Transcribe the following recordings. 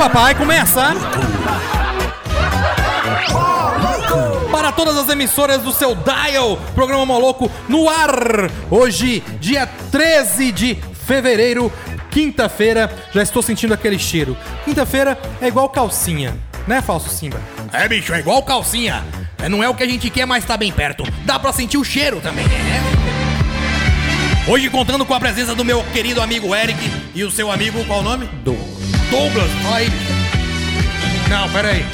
papai, começa! Para todas as emissoras do seu Dial, programa Moloco no ar. Hoje, dia 13 de fevereiro, quinta-feira. Já estou sentindo aquele cheiro. Quinta-feira é igual calcinha, né, falso Simba? É, bicho, é igual calcinha. É, Não é o que a gente quer, mas tá bem perto. Dá pra sentir o cheiro também, né? Hoje contando com a presença do meu querido amigo Eric e o seu amigo, qual o nome? Douglas. Douglas. Fala aí. Não, pera aí.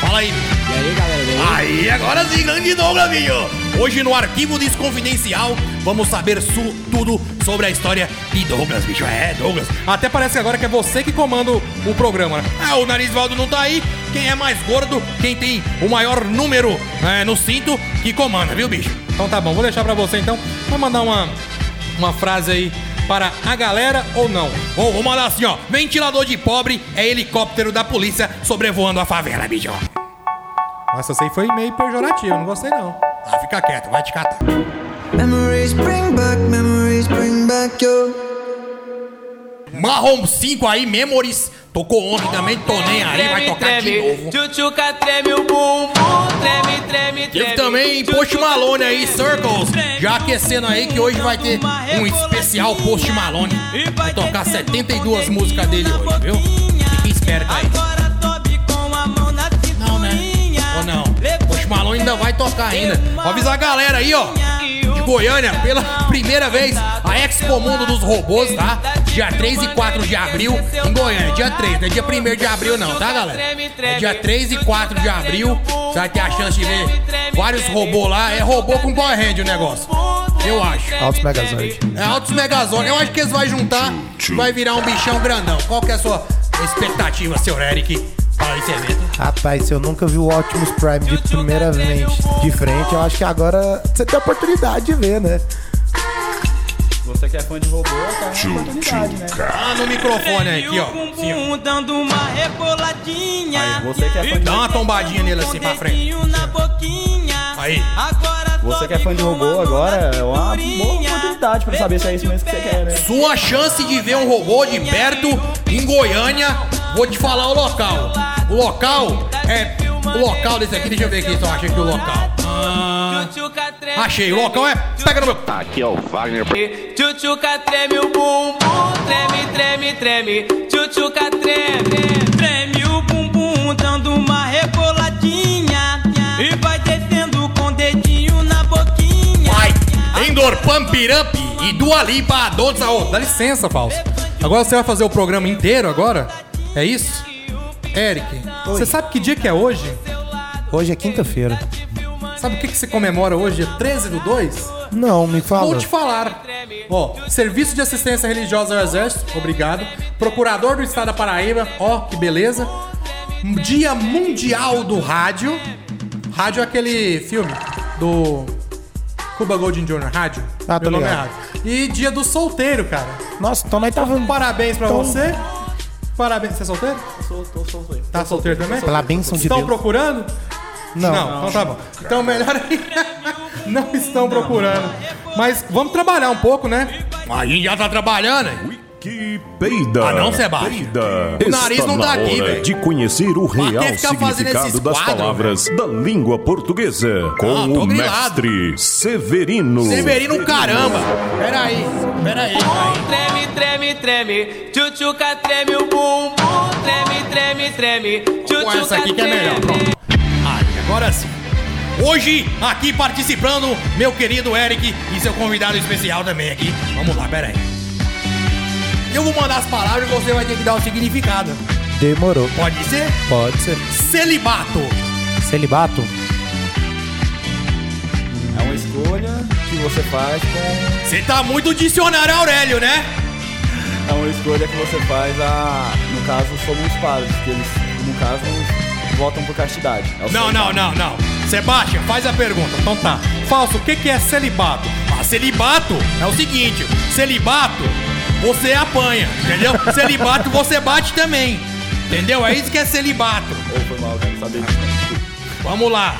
Fala aí. E aí, galera, beleza? Aí, agora sim, grande Douglas, bicho. Hoje no Arquivo Desconfidencial, vamos saber su- tudo sobre a história de Douglas, bicho. É, Douglas. Até parece agora que é você que comanda o o programa, né? Ah, o Narizvaldo não tá aí. Quem é mais gordo, quem tem o maior número é, no cinto, que comanda, viu, bicho? Então tá bom, vou deixar pra você então. Vou mandar uma, uma frase aí para a galera ou não. Vou, vou mandar assim, ó. Ventilador de pobre é helicóptero da polícia sobrevoando a favela, bicho. Nossa, essa aí foi meio pejorativo, não gostei não. Ah, fica quieto, vai te catar. Memories bring back, memories bring back your. Marrom 5 aí, Memories. Tocou ontem também, tô nem aí, vai tocar de novo. Tchutchuca treme o bumbum. Teve também Post Malone aí, Circles. Já aquecendo aí que hoje vai ter um especial Post Malone. Vai tocar 72 músicas dele hoje, viu? Fique esperto aí. Não, né? Ou não? Post Malone ainda vai tocar ainda. Vou avisar a galera aí, ó. De Goiânia, pela primeira vez, a Expo Mundo dos Robôs, tá? Dia 3 e 4 de abril em Goiânia. Dia 3, não é dia 1 de abril não, tá, galera? É dia 3 e 4 de abril. Você vai ter a chance de ver vários robôs lá. É robô com Power Hand o negócio. Eu acho. Altos Megazord. É Altos Megazord. Eu acho que eles vão juntar e vai virar um bichão grandão. Qual que é a sua expectativa, senhor Eric, para esse evento? Rapaz, se eu nunca vi o Optimus Prime de primeiramente de frente, eu acho que agora você tem a oportunidade de ver, né? Você que é fã de robô, tá uma oportunidade, né? Ah, no microfone aí, aqui, ó. Dando uma reboladinha. Aí, você que é fã de Dá uma tombadinha nele assim pra frente. Aí. Agora Você que é fã de robô agora, é uma boa oportunidade pra saber se é isso mesmo que você quer, né? Sua chance de ver um robô de perto em Goiânia, vou te falar o local. O local é. O local desse aqui, deixa eu ver aqui se eu achei aqui o local. Ah, Tchutchuca treme. achei, o local é. Pega no meu. Aqui é o Wagner. Tchutchuca treme o bumbum, treme, treme, treme. Tchutchuca treme, treme o bumbum, dando uma reboladinha. E vai descendo com o dedinho na boquinha. Vai! Endor Up e Dua Lipa, Don't Saô. Dá licença, falso. Agora você vai fazer o programa inteiro agora? É isso? Eric, você sabe que dia que é hoje? Hoje é quinta-feira. Sabe o que, que se comemora hoje, dia 13 do 2? Não, me fala. Vou te falar. Ó, Serviço de Assistência Religiosa ao Exército, obrigado. Procurador do Estado da Paraíba, ó, que beleza. Dia Mundial do Rádio. Rádio é aquele filme do Cuba Golding Jr., Rádio. Ah, tô Meu nome é ligado. Rádio. E dia do solteiro, cara. Nossa, então nós tava. Parabéns pra Então- você. Parabéns. Você é solteiro? Tô, tô, tô, tô. Tá solteiro também? Pela bênção de Estão Deus. procurando? Não. Não, então tá bom. Então melhor aí. Não estão procurando. Mas vamos trabalhar um pouco, né? A gente já tá trabalhando, hein? Que peida. Ah, não, Sebastião. Peida. O nariz Está não tá aqui, velho. de conhecer o real quer ficar fazendo esses significado das quadros, palavras da língua portuguesa com Ah, o grilado. mestre Severino. Severino, caramba! Pera aí, pera aí. Treme, treme, treme. Tchutchuca treme o bumbum, treme, treme, treme. Com Tchutchuca essa aqui que é melhor, pronto. Agora sim. Hoje, aqui participando, meu querido Eric e seu convidado especial também aqui. Vamos lá, pera aí. Eu vou mandar as palavras e você vai ter que dar o significado. Demorou. Pode ser? Pode ser. Celibato. Celibato? É uma escolha que você faz com. Você tá muito dicionário Aurélio, né? É uma escolha que você faz a. No caso, sobre os padres, que eles, no caso, votam por castidade. É o Não, não, não, não. Sebastião, faz a pergunta. Então tá. Falso, o que, que é celibato? Ah, celibato é o seguinte: celibato, você apanha, entendeu? celibato, você bate também. Entendeu? É isso que é celibato. Ou foi mal, saber disso. Vamos lá.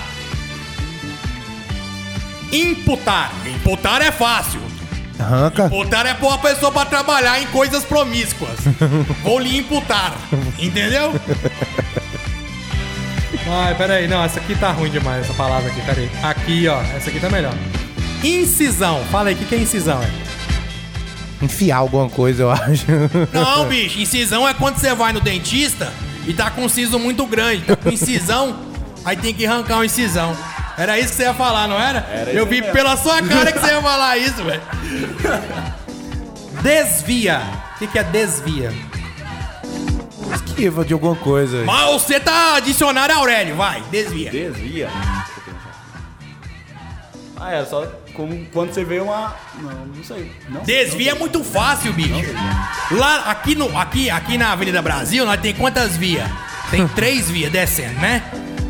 Imputar. Imputar é fácil. Arranca. Imputar é pôr a pessoa pra trabalhar em coisas promíscuas. Vou lhe imputar. Entendeu? Ai, peraí. Não, essa aqui tá ruim demais, essa palavra aqui. Peraí. Aqui, ó. Essa aqui tá melhor. Incisão. Fala aí, o que, que é incisão? É? Enfiar alguma coisa, eu acho. Não, bicho. Incisão é quando você vai no dentista e tá com um siso muito grande. Tá com incisão, aí tem que arrancar uma incisão. Era isso que você ia falar, não era? Era Eu vi mesmo. pela sua cara que você ia falar isso, velho. Desvia. O que, que é desvia? Esquiva de alguma coisa. Mas você tá dicionário Aurélio, vai, desvia. Desvia. Ah, era só como quando você vê uma. Não, não sei. Não sei, Desvia é não muito fácil, bicho. Lá, aqui, no, aqui, aqui na Avenida Brasil, nós tem quantas vias? Tem três vias descendo, né?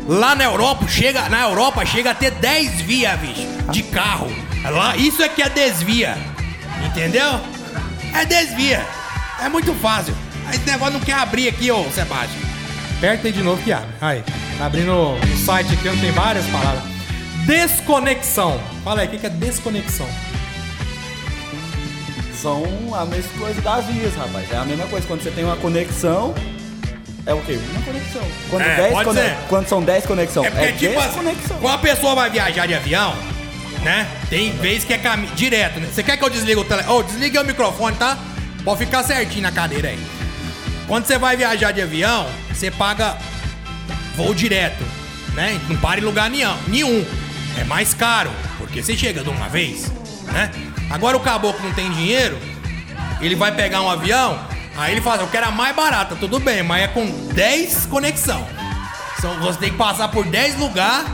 Lá na Europa, chega, na Europa chega a ter 10 vias, bicho, de carro. Lá, isso é que é desvia. Entendeu? É desvia. É muito fácil. Esse negócio não quer abrir aqui, ô Sebastião. Aperta aí de novo que abre. Aí. Tá abrindo o site aqui, onde tem várias palavras. Desconexão. Fala aí, o que é desconexão? São a mesma coisa das vias, rapaz. É a mesma coisa. Quando você tem uma conexão. É o quê? Uma conexão. Quando, É, 10 pode ser. Quando são 10 conexão. É porque, É tipo assim, desconexão. quando a pessoa vai viajar de avião, né? Tem vez que é caminho direto, né? Você quer que eu desligue o telefone? Ô, desligue o microfone, tá? Pode ficar certinho na cadeira aí. Quando você vai viajar de avião, você paga voo direto, né? Não para em lugar nenhum. É mais caro, porque você chega de uma vez, né? Agora o caboclo não tem dinheiro, ele vai pegar um avião, aí ele fala, eu quero a mais barata, tudo bem, mas é com 10 conexão. São, você tem que passar por 10 lugares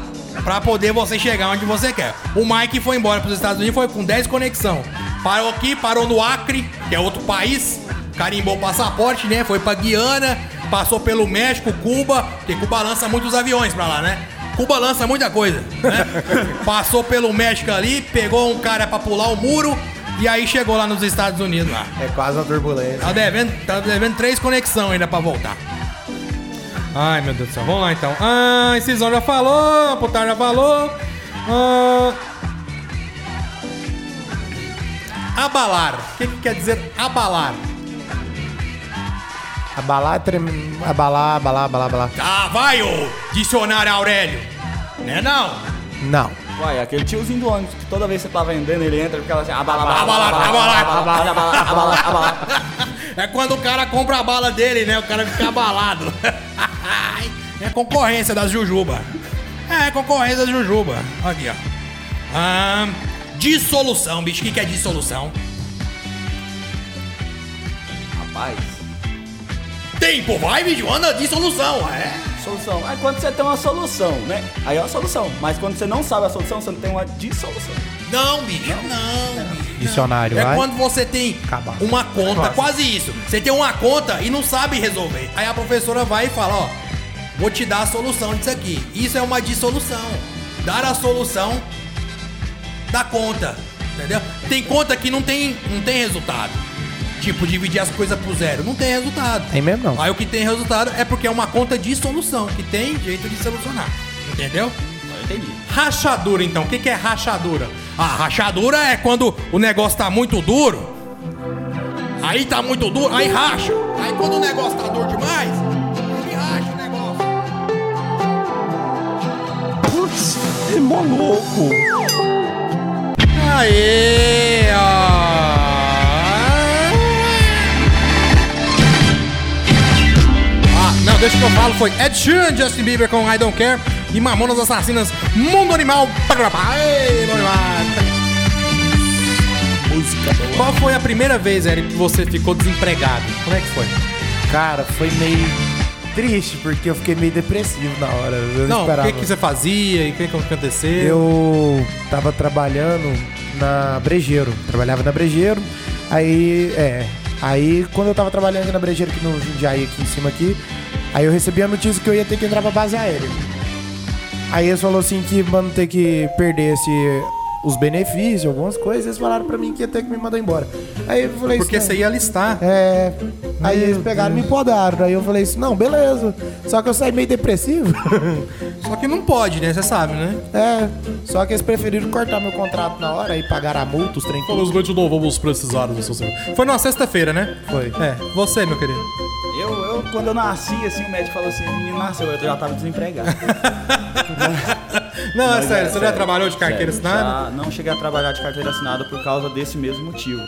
pra poder você chegar onde você quer. O Mike foi embora pros Estados Unidos, foi com 10 conexão. Parou aqui, parou no Acre, que é outro país, carimbou o passaporte, né? Foi pra Guiana, passou pelo México, Cuba, porque Cuba lança muitos aviões pra lá, né? Cuba lança muita coisa, né? Passou pelo México ali, pegou um cara pra pular o muro e aí chegou lá nos Estados Unidos lá. É quase uma turbulência. Tá devendo, tá devendo três conexão ainda pra voltar. Ai, meu Deus do céu. Vamos lá, então. Ah, Incisão já falou, Putar já falou. Ah... Abalar. O que, que quer dizer abalar? Abalar, trem... abalar, abalar, abalar, abalar. Ah, vai, ô dicionário Aurélio. Né não? Não. Uai, aquele tiozinho do ônibus que toda vez que você tá vendendo, ele entra e fica assim, abala, abala, Abalar, abala, abalar. abala, abala, abala, abala. É quando o cara compra a bala dele, né? O cara fica abalado. é concorrência das Jujuba. É, concorrência das Jujuba. Aqui, ó. Ah, dissolução, bicho. O que, que é dissolução? Rapaz, Tempo, vai, bicho. Anda, dissolução. É. solução. Aí quando você tem uma solução, né? Aí é uma solução. Mas quando você não sabe a solução, você não tem uma dissolução. Não, bicho. Não, bicho. Dicionário, É vai. quando você tem uma conta, Nossa. quase isso. Você tem uma conta e não sabe resolver. Aí a professora vai e fala, ó, vou te dar a solução disso aqui. Isso é uma dissolução. Dar a solução da conta, entendeu? Tem conta que não tem, não tem resultado. Tipo, dividir as coisas por zero. Não tem resultado. Tem mesmo não. Aí o que tem resultado é porque é uma conta de solução, que tem jeito de solucionar. Entendeu? Eu entendi. Rachadura, então. O que, que é rachadura? A rachadura é quando o negócio tá muito duro. Aí tá muito duro, aí racha. Aí quando o negócio tá duro demais, ele racha o negócio. Putz, é mó louco. Aê, ó. Deixa que eu falo. Foi Ed Sheeran, Justin Bieber com I Don't Care e Mamonas Assassinas, Mundo Animal. Aê, Mundo Animal. Música boa. Qual foi a primeira vez, Eric, que você ficou desempregado? Como é que foi? Cara, foi meio triste, porque eu fiquei meio depressivo na hora. Eu Não, o que, que você fazia e o que, que aconteceu? Eu tava trabalhando na Brejeiro. Trabalhava na Brejeiro. Aí, é. Aí, quando eu tava trabalhando na Brejeiro aqui no Jundiaí, aqui em cima aqui, aí eu recebi a notícia que eu ia ter que entrar pra base aérea. Aí eles falaram assim que vão ter que perder esse, os benefícios, algumas coisas. Eles falaram pra mim que ia ter que me mandar embora. Aí eu falei Porque assim, você ia listar. é. Aí eles pegaram e me podaram. Aí eu falei assim, não, beleza. Só que eu saí meio depressivo. Só que não pode, né? Você sabe, né? É, só que eles preferiram cortar meu contrato na hora e pagar a multa, os trem tudo. Felizmente não vamos precisar do seu serviço. Foi numa sexta-feira, né? Foi. É, você, meu querido. Quando eu nasci, assim, o médico falou assim, menino nasceu, eu já tava desempregado. Não, é Mas sério, você já trabalhou de carteira sério, assinada? Não cheguei a trabalhar de carteira assinada por causa desse mesmo motivo.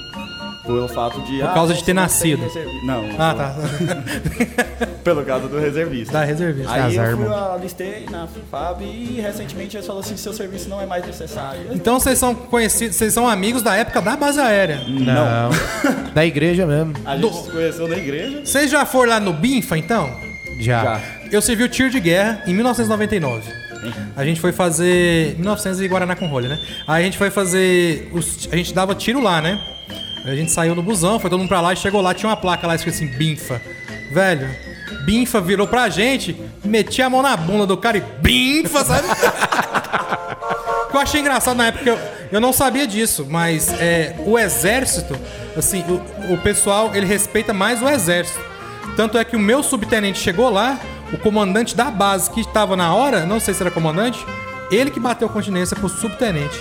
Pelo fato de. Por causa de ter nascido. Não, Ah, tá. pelo caso do reservista. Tá, reservista. Aí Azar, eu fui, alistei na FAB e recentemente eles falaram assim: seu serviço não é mais necessário. Então vocês são conhecidos, vocês são amigos da época da base aérea. Não. da igreja mesmo. A gente se conheceu na igreja. Vocês já foram lá no Binfa, então? Já. Já. Eu servi o tiro de guerra em 1999. A gente foi fazer. 1900 e Guaraná com rolha, né? Aí a gente foi fazer. os- A gente dava tiro lá, né? Aí A gente saiu no busão, foi todo mundo pra lá e chegou lá, tinha uma placa lá escrito assim, Binfa. Velho, Binfa virou pra gente, metia a mão na bunda do cara e Binfa, sabe? Eu achei engraçado na época, eu, eu não sabia disso, mas é, o exército, assim, o, o pessoal, ele respeita mais o exército. Tanto é que o meu subtenente chegou lá, o comandante da base que estava na hora, não sei se era comandante, ele que bateu continência pro subtenente.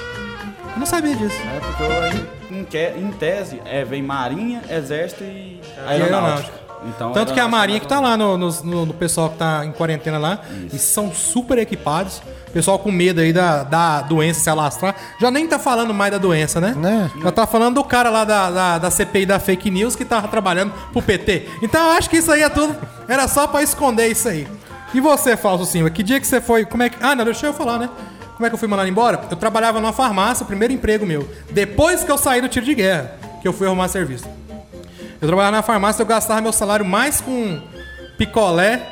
Eu não sabia disso. É porque em, em tese é, vem Marinha, Exército E aeronáutica. Então, Tanto que a Marinha que tá lá no, no, no- pessoal que tá em quarentena lá, e são super equipados. Pessoal com medo aí da, da doença se alastrar. Já nem tá falando mais da doença, né? Né? Já tá falando do cara lá da, da, da CPI da fake news que tava trabalhando pro PT. Então eu acho que isso aí é tudo. Era só pra esconder isso aí. E você, Fausto Silva, que dia que você foi. Como é que. Ah, não, deixa eu falar, né? Como é que eu fui mandado embora? Eu trabalhava numa farmácia, primeiro emprego meu. Depois que eu saí do tiro de guerra, que eu fui arrumar serviço. Eu trabalhava na farmácia, eu gastava meu salário mais com picolé.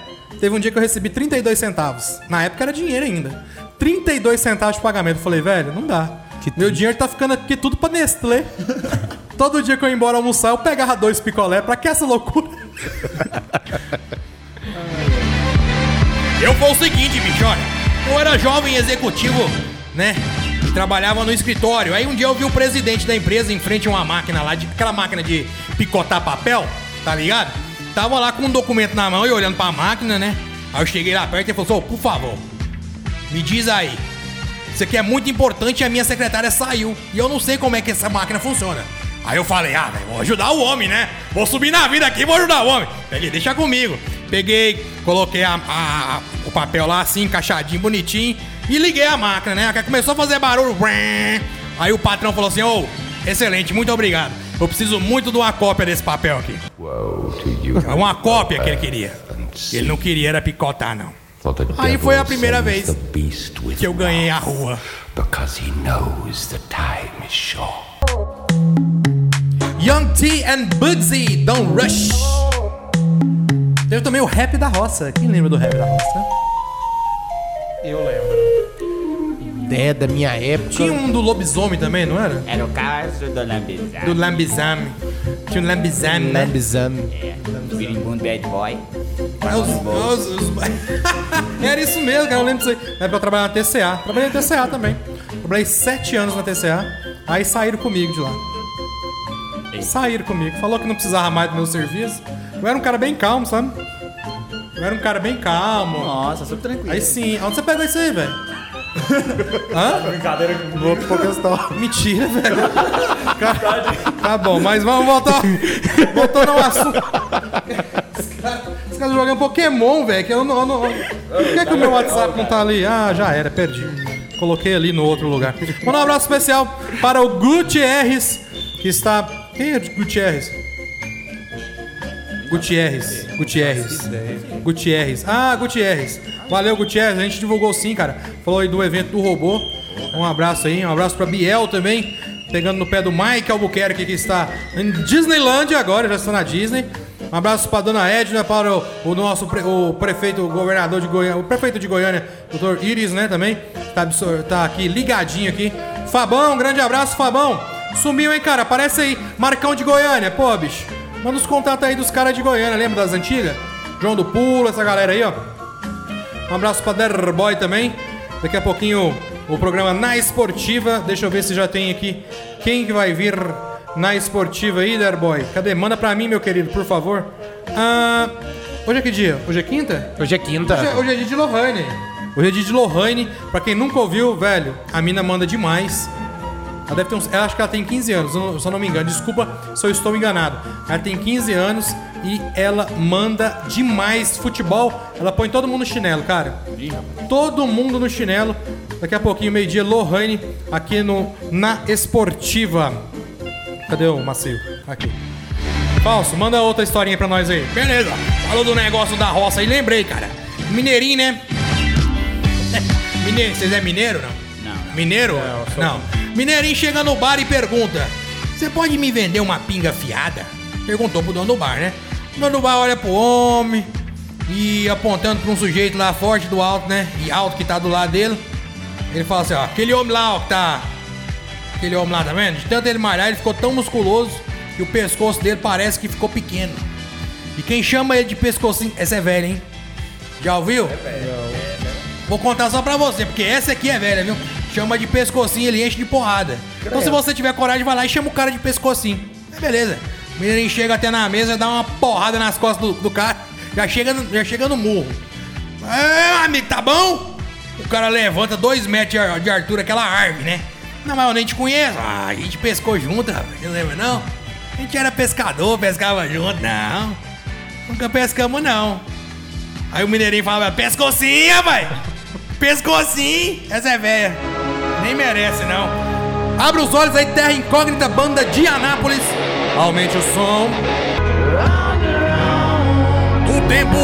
Teve um dia que eu recebi 32 centavos. Na época era dinheiro ainda. 32 centavos de pagamento. Eu falei, velho, não dá. meu dinheiro tá ficando aqui tudo pra Nestlé. Todo dia que eu ia embora almoçar, eu pegava dois picolé. Pra que essa loucura? Eu foi o seguinte, bicho, olha. Eu era jovem executivo, né? Trabalhava no escritório. Aí um dia eu vi o presidente da empresa em frente a uma máquina lá, de, aquela máquina de picotar papel, tá ligado? Tava lá com um documento na mão e olhando pra máquina, né? Aí eu cheguei lá perto e falou: "Ô, por favor, me diz aí. Isso aqui é muito importante e a minha secretária saiu. E eu não sei como é que essa máquina funciona. Aí eu falei, ah, velho, vou ajudar o homem, né? Vou subir na vida aqui, vou ajudar o homem. Peguei, deixa comigo. Peguei, coloquei a- a- a- o papel lá assim, encaixadinho, bonitinho, e liguei a máquina, né? Aí Começou a fazer barulho. Aí o patrão falou assim, ô, excelente, muito obrigado. Eu preciso muito de uma cópia desse papel aqui. É uma cópia que ele queria. Ele não queria era picotar, não. Aí foi a primeira vez que eu ganhei a rua. Because he knows the time is short. Young T and Bugsy, Don't Rush. Teve também o rap da roça. Quem lembra do rap da roça? Eu lembro. É, da minha época. Tinha um do lobisomem também, não era? Era o caso do Lambizar. Do lambizame. Tinha um lambizame, né? Lambizame. Birimbundo Bad Boy. Mas os- os- os- Era isso mesmo, cara. Eu lembro disso aí. Na época eu trabalhava na TCA. Trabalhei na TCA também. Trabalhei sete anos na TCA. Aí saíram comigo de lá. Saíram comigo. Falou que não precisava mais do meu serviço. Eu era um cara bem calmo, sabe? Eu era um cara bem calmo. Nossa, super tranquilo. Aí sim. Onde você pegou isso aí, velho? Hã? Brincadeira com Outro por questão. Mentira, velho. Cara, tá bom, mas vamos voltar. Voltando ao assunto. Esse cara, esse cara jogando Pokémon, velho. Que eu não. eu não- Por que, que o meu WhatsApp não tá ali? Ah, já era, perdi. Coloquei ali no outro lugar. Manda um abraço especial para o Gutierrez, que está. Quem é Gutierrez? Gutierrez. Gutierrez. Gutierrez. Ah, Gutierrez. Valeu, Gutierrez. A gente divulgou sim, cara. Falou aí do evento do robô. Um abraço aí. Um abraço pra Biel também. Pegando no pé do Mike Albuquerque, que está em Disneyland agora, já está na Disney. Um abraço pra dona Edna, para o, o nosso pre- o prefeito, o governador de Goiânia, o prefeito de Goiânia, doutor Iris, né, também. Tá, tá aqui ligadinho aqui. Fabão, um grande abraço, Fabão. Sumiu, hein, cara? Aparece aí. Marcão de Goiânia. Pô, bicho. Manda os contatos aí dos caras de Goiânia, lembra das antigas? João do Pulo, essa galera aí, ó. Um abraço pra Derboy também. Daqui a pouquinho o programa Na Esportiva. Deixa eu ver se já tem aqui quem que vai vir na Esportiva aí, Derboy. Cadê? Manda pra mim, meu querido, por favor. Ah, hoje é que dia? Hoje é quinta? Hoje é quinta. Hoje é, hoje é dia de Lohane. Hoje é dia de Lohane. Pra quem nunca ouviu, velho, a mina manda demais. Ela deve ter uns. Eu acho que ela tem 15 anos, se eu não me engano. Desculpa se eu estou enganado. Ela tem 15 anos e ela manda demais futebol. Ela põe todo mundo no chinelo, cara. Todo mundo no chinelo. Daqui a pouquinho, meio-dia, Lohane, aqui no Na Esportiva. Cadê o Macio? Aqui. Falso, manda outra historinha pra nós aí. Beleza. Falou do negócio da roça aí, lembrei, cara. Mineirinho, né? Mineiro, vocês é mineiro, não? Não, não. Mineiro? não. Mineirinho chega no bar e pergunta: Você pode me vender uma pinga fiada? Perguntou pro dono do bar, né? Bar olha pro homem e apontando pra um sujeito lá forte do alto, né? E alto que tá do lado dele. Ele fala assim: Ó, aquele homem lá, ó, que tá. Aquele homem lá, tá vendo? De tanto ele malhar, ele ficou tão musculoso que o pescoço dele parece que ficou pequeno. E quem chama ele de pescocinho. Essa é velha, hein? Já ouviu? É velha. Vou contar só pra você, porque essa aqui é velha, viu? Chama de pescocinho, ele enche de porrada. Então se você tiver coragem, vai lá e chama o cara de pescocinho. É beleza. O menino chega até na mesa, dá uma porrada nas costas do, do cara, já chega, no- já chega no murro. É, amigo, tá bom? O cara levanta dois metros de, altura, aquela árvore, né? Não, mas eu nem te conheço. Ah, a gente pescou junto, rapaz. Você lembra, não? A gente era pescador, pescava junto. Não. Nunca pescamos, não. Aí o mineirinho fala, pescou sim, rapaz. Pescou sim. Essa é velha. Nem merece, não. Abre os olhos aí, Terra Incógnita, banda de Anápolis. Aumente o som. O tempo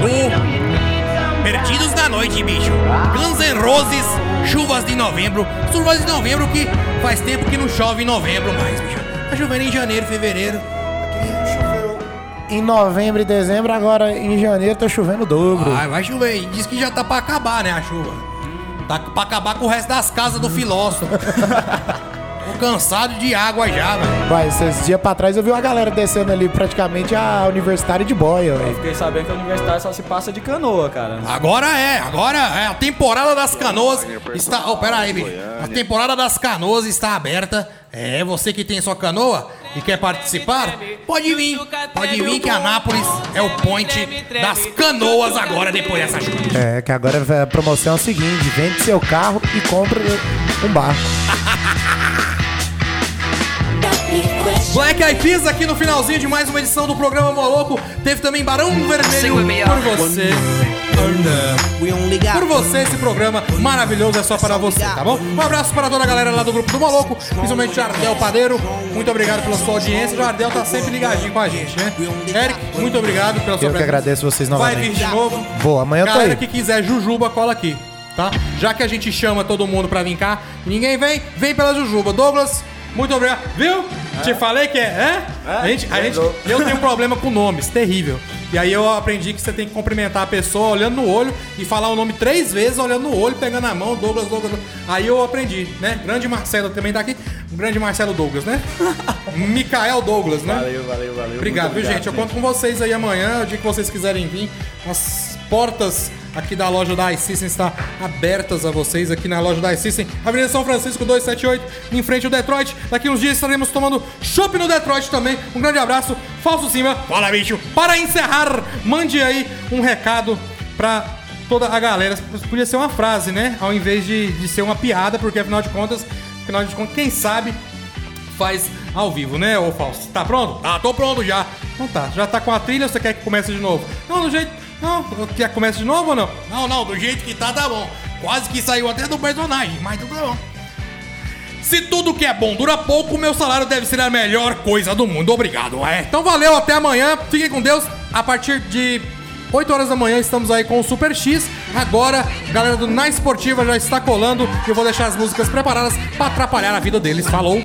do Perdidos da Noite, bicho. Guns N' Roses, chuvas de novembro. Chuvas de novembro que faz tempo que não chove em novembro mais, bicho. Tá chovendo em janeiro, fevereiro. Em novembro e dezembro, agora em janeiro tá chovendo dobro. Ah, vai chover. Diz que já tá pra acabar, né, a chuva. Tá pra acabar com o resto das casas do filósofo. Tô cansado de água já, velho. Vai, esses dias pra trás eu vi uma galera descendo ali praticamente a universitária de boia, velho. Fiquei sabendo que a universidade só se passa de canoa, cara. Agora é, agora é. A temporada das canoas está. Oh, pera aí, bicho. A temporada das canoas está aberta. É, você que tem sua canoa e quer participar, pode vir. Pode vir que Anápolis é o point das canoas agora depois dessa chuva. É, que agora a promoção é o seguinte: vende seu carro e compra um barco. Black Eyed Peas aqui no finalzinho de mais uma edição do programa Moloco. Teve também Barão Vermelho por você. Por você, esse programa maravilhoso é só para você, tá bom? Um abraço para toda a galera lá do grupo do Moloco, principalmente Jardel Padeiro. Muito obrigado pela sua audiência. O Jardel tá sempre ligadinho com a gente, né? Eric, muito obrigado pela sua Eu que agradeço vocês Vai vir novamente. de novo. Vou, amanhã eu tô Galera aí. que quiser Jujuba, cola aqui, tá? Já que a gente chama todo mundo pra vir cá ninguém vem, vem pela Jujuba. Douglas, muito obrigado. Viu? Te falei que é. É? a gente, a gente, eu tenho um problema com nomes, terrível. E aí eu aprendi que você tem que cumprimentar a pessoa olhando no olho e falar o nome três vezes, olhando no olho, pegando a mão, Douglas, Douglas. Aí eu aprendi, né? Grande Marcelo também tá aqui. O grande Marcelo Douglas, né? Micael Douglas, né? Valeu, valeu, valeu. Obrigado, Muito viu, gente? Eu conto com vocês aí amanhã, o dia que vocês quiserem vir. As portas aqui da loja da iSystem estão abertas a vocês aqui na loja da iSystem, Avenida São Francisco 278, em frente ao Detroit. Daqui uns dias estaremos tomando chopp no Detroit também. Um grande abraço. Falso Simba. Fala, bicho. Para encerrar, mande aí um recado pra toda a galera. Podia ser uma frase, né? Ao invés de, de ser uma piada, porque afinal de contas, afinal de contas, quem sabe faz ao vivo, né, ô Fausto? Tá pronto? Ah, tô pronto já. Então tá, já tá com a trilha ou você quer que comece de novo? Não, do jeito. Não, quer que comece de novo ou não? Não, não, do jeito que tá, tá bom. Quase que saiu até do personagem, mas tudo bom. Se tudo que é bom dura pouco, meu salário deve ser a melhor coisa do mundo. Obrigado, é. Então valeu, até amanhã. Fiquem com Deus. A partir de 8 horas da manhã estamos aí com o Super X. Agora, a galera do Na Esportiva já está colando eu vou deixar as músicas preparadas para atrapalhar a vida deles. Falou!